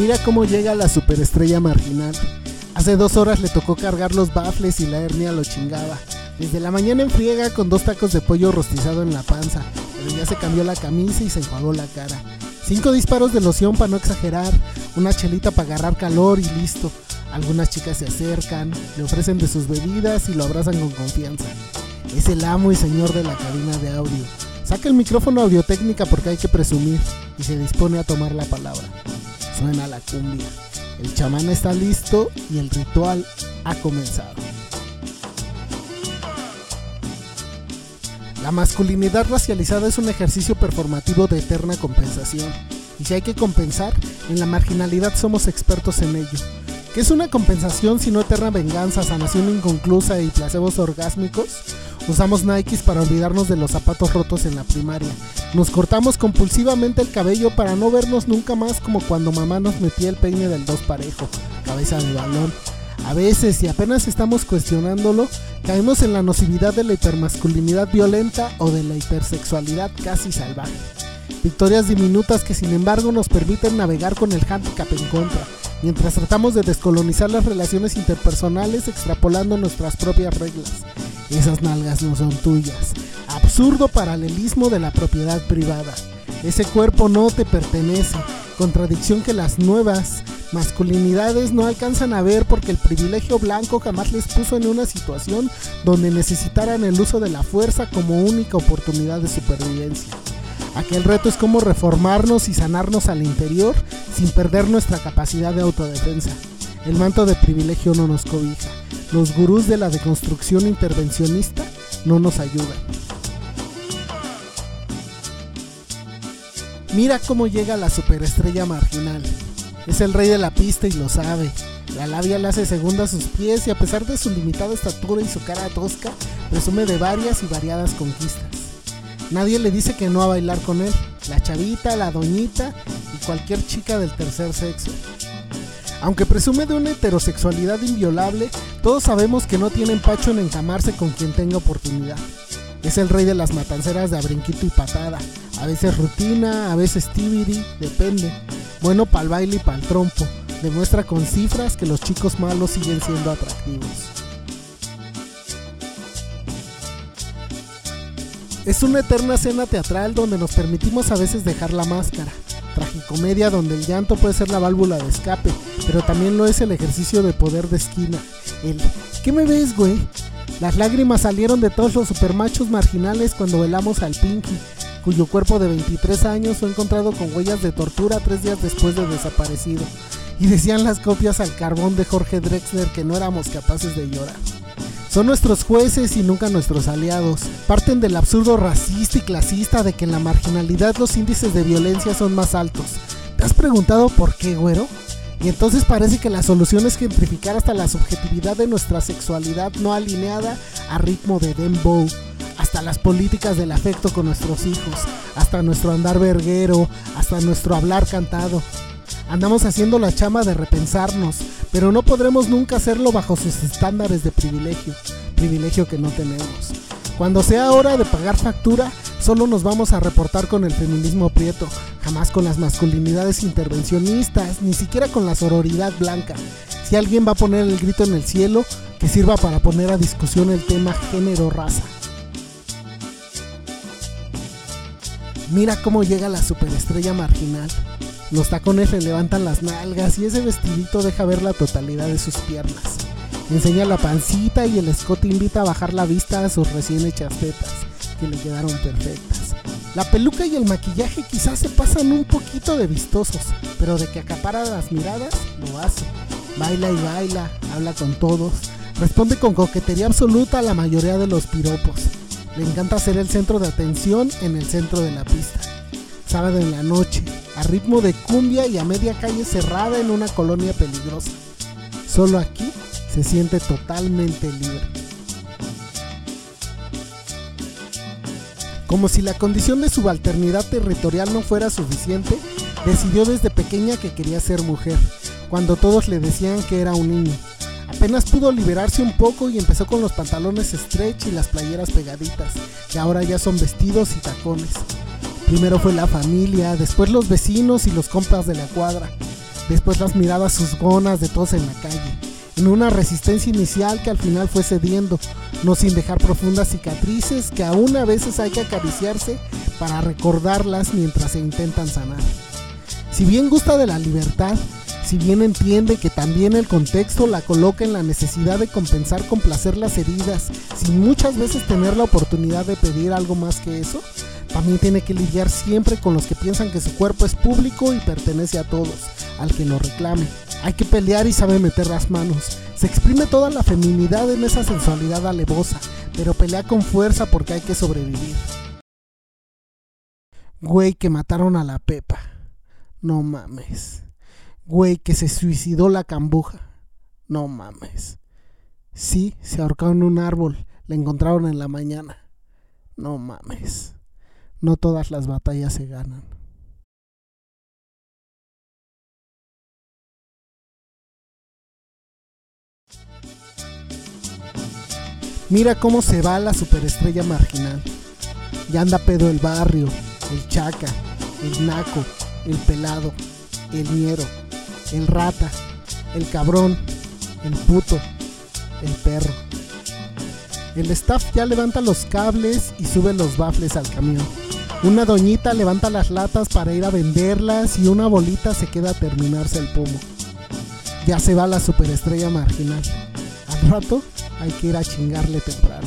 Mira cómo llega la superestrella marginal. Hace dos horas le tocó cargar los bafles y la hernia lo chingaba. Desde la mañana en friega con dos tacos de pollo rostizado en la panza, pero ya se cambió la camisa y se enjuagó la cara. Cinco disparos de loción para no exagerar, una chelita para agarrar calor y listo. Algunas chicas se acercan, le ofrecen de sus bebidas y lo abrazan con confianza. Es el amo y señor de la cabina de audio. Saca el micrófono audiotécnica porque hay que presumir y se dispone a tomar la palabra. Suena la cumbia. El chamán está listo y el ritual ha comenzado. La masculinidad racializada es un ejercicio performativo de eterna compensación. Y si hay que compensar, en la marginalidad somos expertos en ello. ¿Qué es una compensación sino eterna venganza, sanación inconclusa y placebos orgásmicos? Usamos Nikes para olvidarnos de los zapatos rotos en la primaria. Nos cortamos compulsivamente el cabello para no vernos nunca más como cuando mamá nos metía el peine del dos parejo, cabeza de balón. A veces, y apenas estamos cuestionándolo, caemos en la nocividad de la hipermasculinidad violenta o de la hipersexualidad casi salvaje. Victorias diminutas que sin embargo nos permiten navegar con el handicap en contra, mientras tratamos de descolonizar las relaciones interpersonales extrapolando nuestras propias reglas. Esas nalgas no son tuyas. Absurdo paralelismo de la propiedad privada. Ese cuerpo no te pertenece. Contradicción que las nuevas masculinidades no alcanzan a ver porque el privilegio blanco jamás les puso en una situación donde necesitaran el uso de la fuerza como única oportunidad de supervivencia. Aquel reto es cómo reformarnos y sanarnos al interior sin perder nuestra capacidad de autodefensa. El manto de privilegio no nos cobija. Los gurús de la deconstrucción intervencionista no nos ayudan. Mira cómo llega la superestrella marginal. Es el rey de la pista y lo sabe. La labia le hace segunda a sus pies y a pesar de su limitada estatura y su cara tosca, presume de varias y variadas conquistas. Nadie le dice que no a bailar con él. La chavita, la doñita y cualquier chica del tercer sexo. Aunque presume de una heterosexualidad inviolable, todos sabemos que no tiene empacho en encamarse con quien tenga oportunidad. Es el rey de las matanceras de abrinquito y patada. A veces rutina, a veces tibiri, depende. Bueno para el baile y para el trompo. Demuestra con cifras que los chicos malos siguen siendo atractivos. Es una eterna escena teatral donde nos permitimos a veces dejar la máscara. Tragicomedia donde el llanto puede ser la válvula de escape, pero también lo es el ejercicio de poder de esquina. El ¿qué me ves, güey? Las lágrimas salieron de todos los supermachos marginales cuando velamos al Pinky, cuyo cuerpo de 23 años fue encontrado con huellas de tortura tres días después de desaparecido. Y decían las copias al carbón de Jorge Drexler que no éramos capaces de llorar. Son nuestros jueces y nunca nuestros aliados. Parten del absurdo racista y clasista de que en la marginalidad los índices de violencia son más altos. ¿Te has preguntado por qué, güero? Y entonces parece que la solución es gentrificar hasta la subjetividad de nuestra sexualidad no alineada a ritmo de dembow, hasta las políticas del afecto con nuestros hijos, hasta nuestro andar verguero, hasta nuestro hablar cantado. Andamos haciendo la chama de repensarnos, pero no podremos nunca hacerlo bajo sus estándares de privilegio, privilegio que no tenemos. Cuando sea hora de pagar factura, solo nos vamos a reportar con el feminismo prieto, jamás con las masculinidades intervencionistas, ni siquiera con la sororidad blanca. Si alguien va a poner el grito en el cielo, que sirva para poner a discusión el tema género-raza. Mira cómo llega la superestrella marginal. Los tacones le levantan las nalgas y ese vestidito deja ver la totalidad de sus piernas. Enseña la pancita y el escote invita a bajar la vista a sus recién hechas tetas, que le quedaron perfectas. La peluca y el maquillaje quizás se pasan un poquito de vistosos, pero de que acapara las miradas, lo hace. Baila y baila, habla con todos, responde con coquetería absoluta a la mayoría de los piropos. Le encanta ser el centro de atención en el centro de la pista. Sábado en la noche, a ritmo de cumbia y a media calle cerrada en una colonia peligrosa. Solo aquí se siente totalmente libre. Como si la condición de subalternidad territorial no fuera suficiente, decidió desde pequeña que quería ser mujer, cuando todos le decían que era un niño. Apenas pudo liberarse un poco y empezó con los pantalones stretch y las playeras pegaditas, que ahora ya son vestidos y tacones. Primero fue la familia, después los vecinos y los compas de la cuadra. después las miradas susgonas de todos en la calle, en una resistencia inicial que al final fue cediendo, no sin dejar profundas cicatrices que aún a veces hay que acariciarse para recordarlas mientras se intentan sanar. Si bien gusta de la libertad, si bien entiende que también el contexto la coloca en la necesidad de compensar con placer las heridas, sin muchas veces tener la oportunidad de pedir algo más que eso, también tiene que lidiar siempre con los que piensan que su cuerpo es público y pertenece a todos, al que lo reclame. Hay que pelear y sabe meter las manos. Se exprime toda la feminidad en esa sensualidad alevosa, pero pelea con fuerza porque hay que sobrevivir. Güey que mataron a la Pepa. No mames. Güey que se suicidó la cambuja. No mames. Sí, se ahorcó en un árbol. Le encontraron en la mañana. No mames. No todas las batallas se ganan. Mira cómo se va la superestrella marginal. Ya anda pedo el barrio, el chaca, el naco, el pelado, el ñero, el rata, el cabrón, el puto, el perro. El staff ya levanta los cables y sube los bafles al camión. Una doñita levanta las latas para ir a venderlas y una bolita se queda a terminarse el pomo. Ya se va la superestrella marginal. Al rato hay que ir a chingarle temprano.